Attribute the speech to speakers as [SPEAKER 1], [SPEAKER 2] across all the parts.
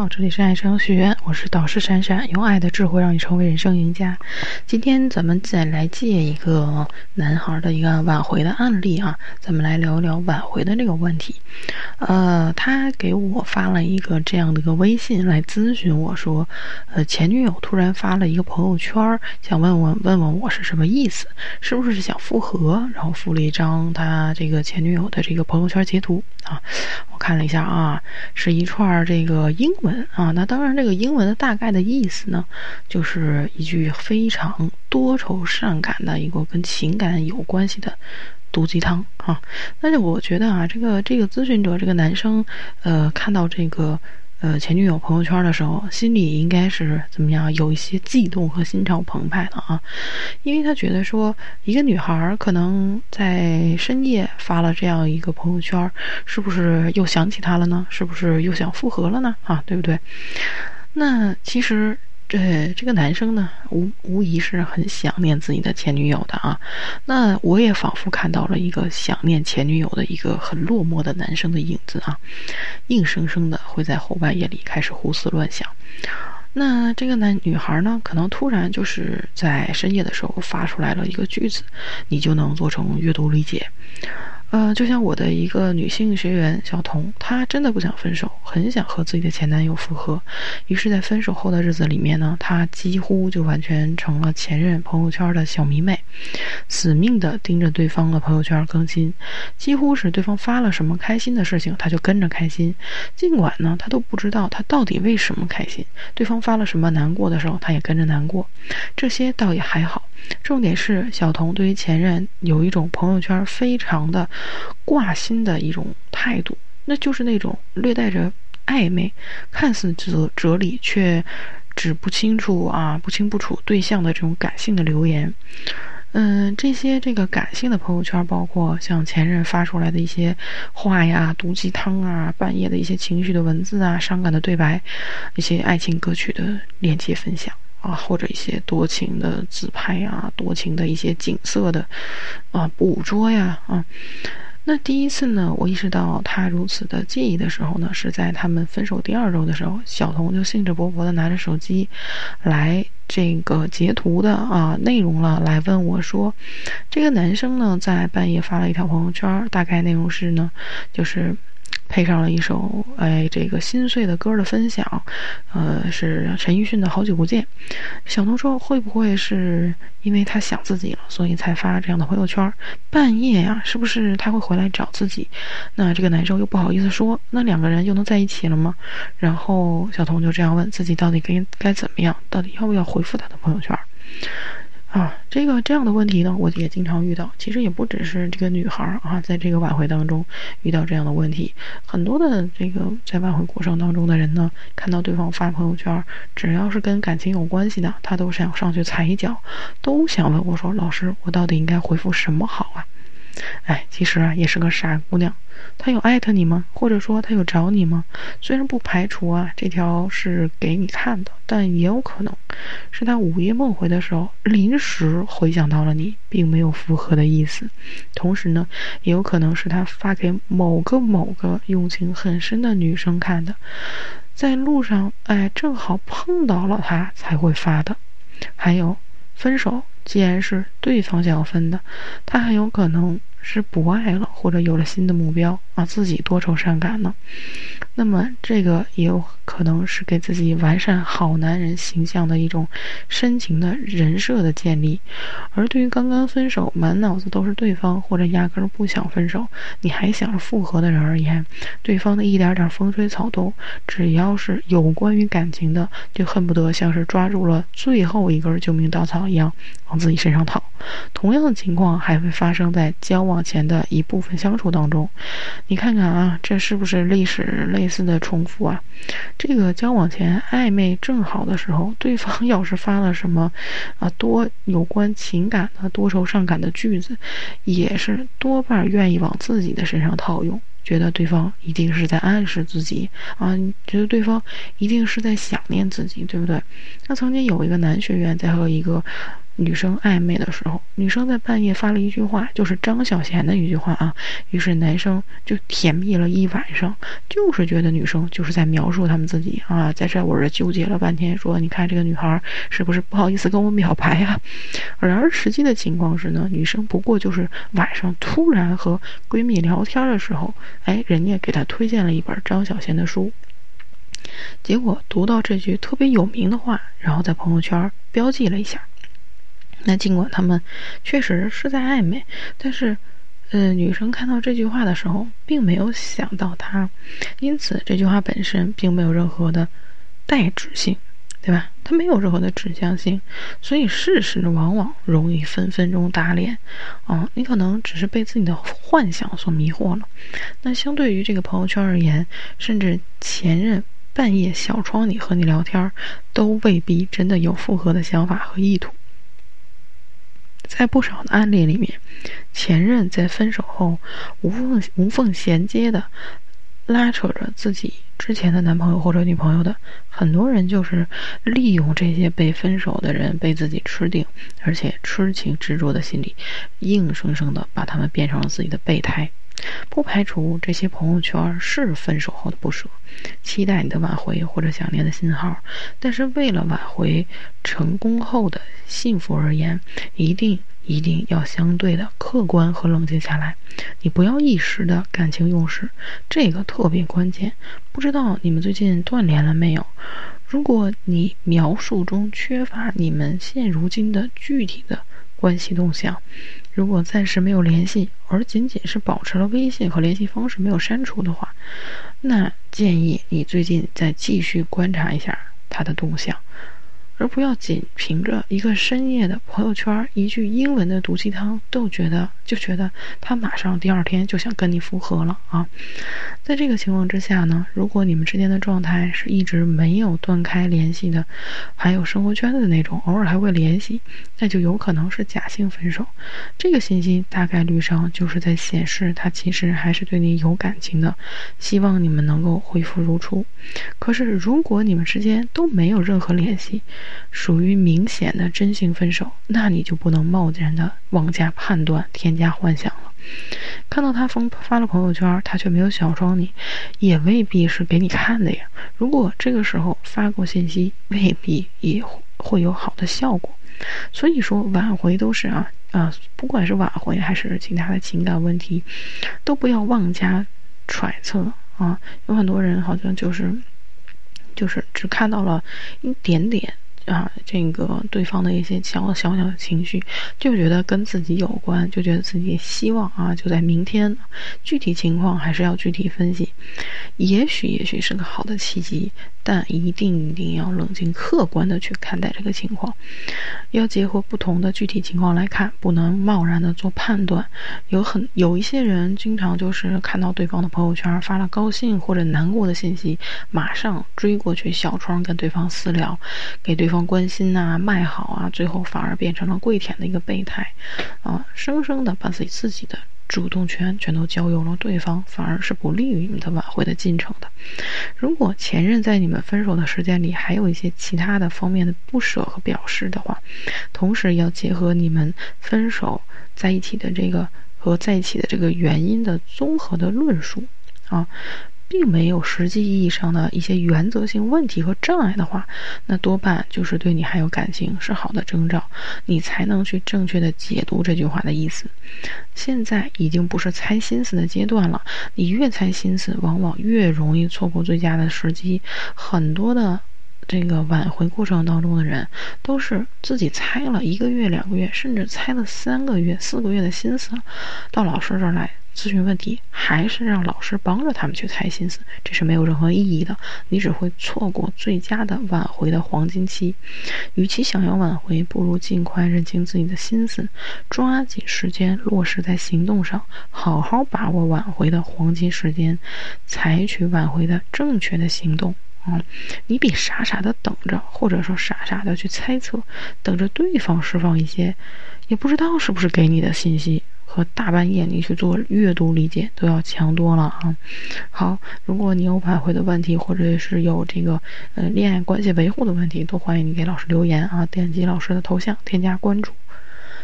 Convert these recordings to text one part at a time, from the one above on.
[SPEAKER 1] 好，这里是爱商学院，我是导师闪闪，用爱的智慧让你成为人生赢家。今天咱们再来借一个男孩的一个挽回的案例啊，咱们来聊一聊挽回的这个问题。呃，他给我发了一个这样的一个微信来咨询我说，呃，前女友突然发了一个朋友圈，想问问问问我是什么意思，是不是想复合？然后附了一张他这个前女友的这个朋友圈截图啊，我看了一下啊，是一串这个英文。啊，那当然，这个英文的大概的意思呢，就是一句非常多愁善感的一个跟情感有关系的毒鸡汤啊。但是我觉得啊，这个这个咨询者这个男生，呃，看到这个。呃，前女友朋友圈的时候，心里应该是怎么样？有一些悸动和心潮澎湃的啊，因为他觉得说，一个女孩可能在深夜发了这样一个朋友圈，是不是又想起他了呢？是不是又想复合了呢？啊，对不对？那其实。这这个男生呢，无无疑是很想念自己的前女友的啊。那我也仿佛看到了一个想念前女友的一个很落寞的男生的影子啊，硬生生的会在后半夜里开始胡思乱想。那这个男女孩呢，可能突然就是在深夜的时候发出来了一个句子，你就能做成阅读理解。呃，就像我的一个女性学员小童，她真的不想分手，很想和自己的前男友复合。于是，在分手后的日子里面呢，她几乎就完全成了前任朋友圈的小迷妹，死命的盯着对方的朋友圈更新，几乎是对方发了什么开心的事情，她就跟着开心。尽管呢，她都不知道他到底为什么开心。对方发了什么难过的时候，她也跟着难过。这些倒也还好。重点是小童对于前任有一种朋友圈非常的挂心的一种态度，那就是那种略带着暧昧、看似哲哲理却指不清楚啊不清不楚对象的这种感性的留言。嗯，这些这个感性的朋友圈，包括像前任发出来的一些话呀、毒鸡汤啊、半夜的一些情绪的文字啊、伤感的对白、一些爱情歌曲的链接分享。啊，或者一些多情的自拍啊，多情的一些景色的啊捕捉呀，啊，那第一次呢，我意识到他如此的介意的时候呢，是在他们分手第二周的时候，小童就兴致勃勃的拿着手机来这个截图的啊内容了，来问我说，这个男生呢在半夜发了一条朋友圈，大概内容是呢，就是。配上了一首哎，这个心碎的歌的分享，呃，是陈奕迅的《好久不见》。小童说：“会不会是因为他想自己了，所以才发这样的朋友圈？半夜呀，是不是他会回来找自己？那这个男生又不好意思说，那两个人又能在一起了吗？”然后小童就这样问自己：到底该该怎么样？到底要不要回复他的朋友圈？啊，这个这样的问题呢，我也经常遇到。其实也不只是这个女孩啊，在这个挽回当中遇到这样的问题，很多的这个在挽回过程当中的人呢，看到对方发朋友圈，只要是跟感情有关系的，他都想上去踩一脚，都想问我说：“老师，我到底应该回复什么好啊？”哎，其实啊，也是个傻姑娘。他有艾特你吗？或者说他有找你吗？虽然不排除啊，这条是给你看的，但也有可能是他午夜梦回的时候临时回想到了你，并没有复合的意思。同时呢，也有可能是他发给某个某个用情很深的女生看的，在路上哎，正好碰到了他才会发的。还有，分手既然是对方想要分的，他很有可能。是不爱了，或者有了新的目标。自己多愁善感呢。那么这个也有可能是给自己完善好男人形象的一种深情的人设的建立。而对于刚刚分手、满脑子都是对方，或者压根儿不想分手，你还想着复合的人而言，对方的一点点风吹草动，只要是有关于感情的，就恨不得像是抓住了最后一根救命稻草一样往自己身上套。同样的情况还会发生在交往前的一部分相处当中。你看看啊，这是不是历史类似的重复啊？这个交往前暧昧正好的时候，对方要是发了什么啊多有关情感的多愁善感的句子，也是多半愿意往自己的身上套用，觉得对方一定是在暗示自己啊，觉得对方一定是在想念自己，对不对？那曾经有一个男学员在和一个。女生暧昧的时候，女生在半夜发了一句话，就是张小娴的一句话啊，于是男生就甜蜜了一晚上，就是觉得女生就是在描述他们自己啊，在这我这纠结了半天，说你看这个女孩是不是不好意思跟我表白啊？然而实际的情况是呢，女生不过就是晚上突然和闺蜜聊天的时候，哎，人家给她推荐了一本张小娴的书。结果读到这句特别有名的话，然后在朋友圈标记了一下。那尽管他们确实是在暧昧，但是，呃，女生看到这句话的时候，并没有想到他，因此这句话本身并没有任何的代指性，对吧？它没有任何的指向性，所以事实往往容易分分钟打脸。啊，你可能只是被自己的幻想所迷惑了。那相对于这个朋友圈而言，甚至前任。半夜小窗里和你聊天，都未必真的有复合的想法和意图。在不少的案例里面，前任在分手后无缝无缝衔接的拉扯着自己之前的男朋友或者女朋友的，很多人就是利用这些被分手的人被自己吃定，而且痴情执着的心理，硬生生的把他们变成了自己的备胎。不排除这些朋友圈是分手后的不舍，期待你的挽回或者想念的信号，但是为了挽回成功后的幸福而言，一定一定要相对的客观和冷静下来。你不要一时的感情用事，这个特别关键。不知道你们最近断联了没有？如果你描述中缺乏你们现如今的具体的。关系动向，如果暂时没有联系，而仅仅是保持了微信和联系方式没有删除的话，那建议你最近再继续观察一下他的动向。而不要仅凭着一个深夜的朋友圈一句英文的毒鸡汤，都觉得就觉得他马上第二天就想跟你复合了啊！在这个情况之下呢，如果你们之间的状态是一直没有断开联系的，还有生活圈的那种，偶尔还会联系，那就有可能是假性分手。这个信息大概率上就是在显示他其实还是对你有感情的，希望你们能够恢复如初。可是如果你们之间都没有任何联系，属于明显的真性分手，那你就不能贸然的妄加判断、添加幻想了。看到他发发了朋友圈，他却没有小窗你，也未必是给你看的呀。如果这个时候发过信息，未必也会有好的效果。所以说，挽回都是啊啊，不管是挽回还是其他的情感问题，都不要妄加揣测啊。有很多人好像就是，就是只看到了一点点。啊，这个对方的一些小小小的情绪，就觉得跟自己有关，就觉得自己希望啊，就在明天。具体情况还是要具体分析。也许也许是个好的契机，但一定一定要冷静客观的去看待这个情况，要结合不同的具体情况来看，不能贸然的做判断。有很有一些人经常就是看到对方的朋友圈发了高兴或者难过的信息，马上追过去小窗跟对方私聊，给对。方关心呐，卖好啊，最后反而变成了跪舔的一个备胎，啊，生生的把自己自己的主动权全都交由了对方，反而是不利于你们的挽回的进程的。如果前任在你们分手的时间里还有一些其他的方面的不舍和表示的话，同时要结合你们分手在一起的这个和在一起的这个原因的综合的论述啊。并没有实际意义上的一些原则性问题和障碍的话，那多半就是对你还有感情，是好的征兆，你才能去正确的解读这句话的意思。现在已经不是猜心思的阶段了，你越猜心思，往往越容易错过最佳的时机。很多的这个挽回过程当中的人，都是自己猜了一个月、两个月，甚至猜了三个月、四个月的心思，到老师这儿来。咨询问题，还是让老师帮着他们去猜心思，这是没有任何意义的。你只会错过最佳的挽回的黄金期。与其想要挽回，不如尽快认清自己的心思，抓紧时间落实在行动上，好好把握挽回的黄金时间，采取挽回的正确的行动。啊，你比傻傻的等着，或者说傻傻的去猜测，等着对方释放一些也不知道是不是给你的信息。和大半夜你去做阅读理解都要强多了啊。好，如果你有挽回的问题，或者是有这个呃恋爱关系维护的问题，都欢迎你给老师留言啊，点击老师的头像添加关注。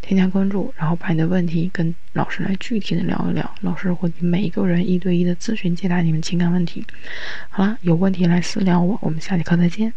[SPEAKER 1] 添加关注，然后把你的问题跟老师来具体的聊一聊，老师会每一个人一对一的咨询解答你们情感问题。好了，有问题来私聊我，我们下节课再见。